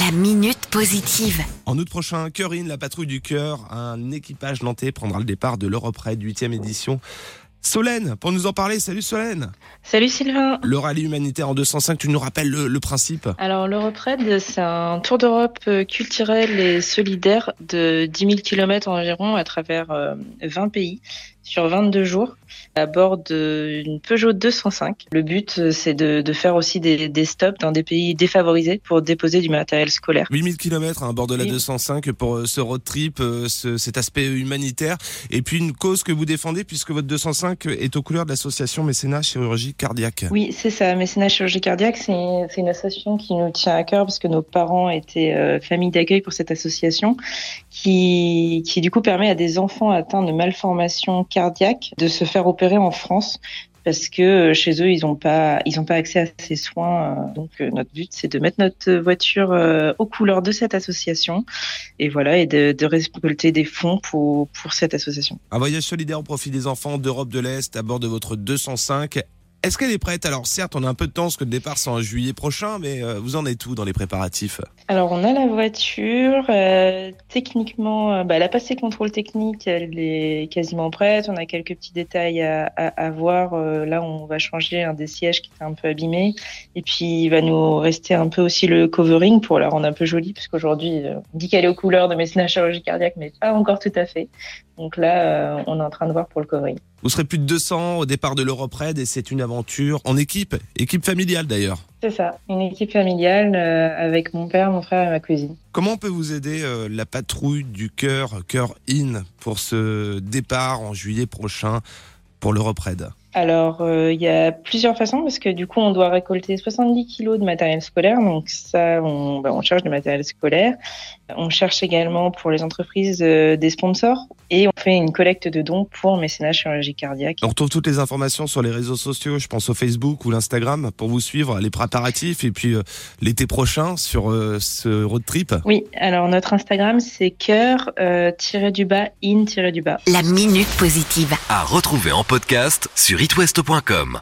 La minute positive. En août prochain, Cœur-In, la patrouille du cœur, un équipage nantais prendra le départ de l'Europe Raid 8e édition. Solène, pour nous en parler, salut Solène. Salut Sylvain. Le rallye humanitaire en 205, tu nous rappelles le, le principe? Alors l'Europe Raid, c'est un tour d'Europe euh, culturel et solidaire de 10 000 km environ à travers euh, 20 pays sur 22 jours à bord d'une Peugeot 205. Le but, euh, c'est de, de faire aussi des, des, stops dans des pays défavorisés pour déposer du matériel scolaire. 8000 km à bord de la Oui. 205 pour euh, ce road trip, euh, ce- cet aspect humanitaire. Et puis une cause que vous défendez puisque votre 205 est aux couleurs de l'association Mécénat Chirurgie Cardiaque. Oui, c'est ça. Mécénat chirurgie cardiaque, c'est c'est une association qui nous tient à cœur parce que nos parents étaient euh, famille d'accueil pour cette association, qui, qui du coup permet à des enfants atteints de malformations cardiaques de se faire opérer en France parce que euh, chez eux ils n'ont pas pas accès à ces soins. euh, Donc euh, notre but c'est de mettre notre voiture aux couleurs de cette association et voilà et de, de récolter des fonds pour pour cette association. Un voyage solidaire au profit des enfants d'Europe de l'Est à bord de votre 205. Est-ce qu'elle est prête? Alors certes, on a un peu de temps parce que le départ c'est en juillet prochain, mais euh, vous en êtes où dans les préparatifs? Alors, on a la voiture. euh, techniquement, euh, bah, elle a passé le contrôle technique. Elle est quasiment prête. On a quelques petits détails à, à, à voir. Euh, là, on va changer un des sièges qui était un peu abîmé. Et puis, il va nous rester un peu aussi le covering pour la rendre un peu jolie, parce qu'aujourd'hui, on dit qu'elle est aux couleurs de mécénat chirurgie cardiaque, mais pas encore tout à fait. Donc là, euh, on est en train de voir pour le covering. Vous serez plus de 200 au départ de l'Europe Raid et c'est une aventure en équipe, équipe familiale d'ailleurs. C'est ça, une équipe familiale euh, avec mon père, mon frère et ma cousine. Comment on peut vous aider euh, la patrouille du cœur, cœur in, pour ce départ en juillet prochain pour l'Europe Raid? Alors, euh, il y a plusieurs façons parce que du coup, on doit récolter 70 kilos de matériel scolaire. Donc ça, on, bah, on cherche du matériel scolaire. On cherche également pour les entreprises euh, des sponsors et on fait une collecte de dons pour mécénat chirurgie cardiaque. On retrouve toutes les informations sur les réseaux sociaux, je pense au Facebook ou l'Instagram, pour vous suivre les préparatifs et puis euh, l'été prochain sur euh, ce road trip. Oui, alors notre Instagram, c'est cœur euh, tiré du bas in tiré du bas. La minute positive. À retrouver en podcast sur itwest.com.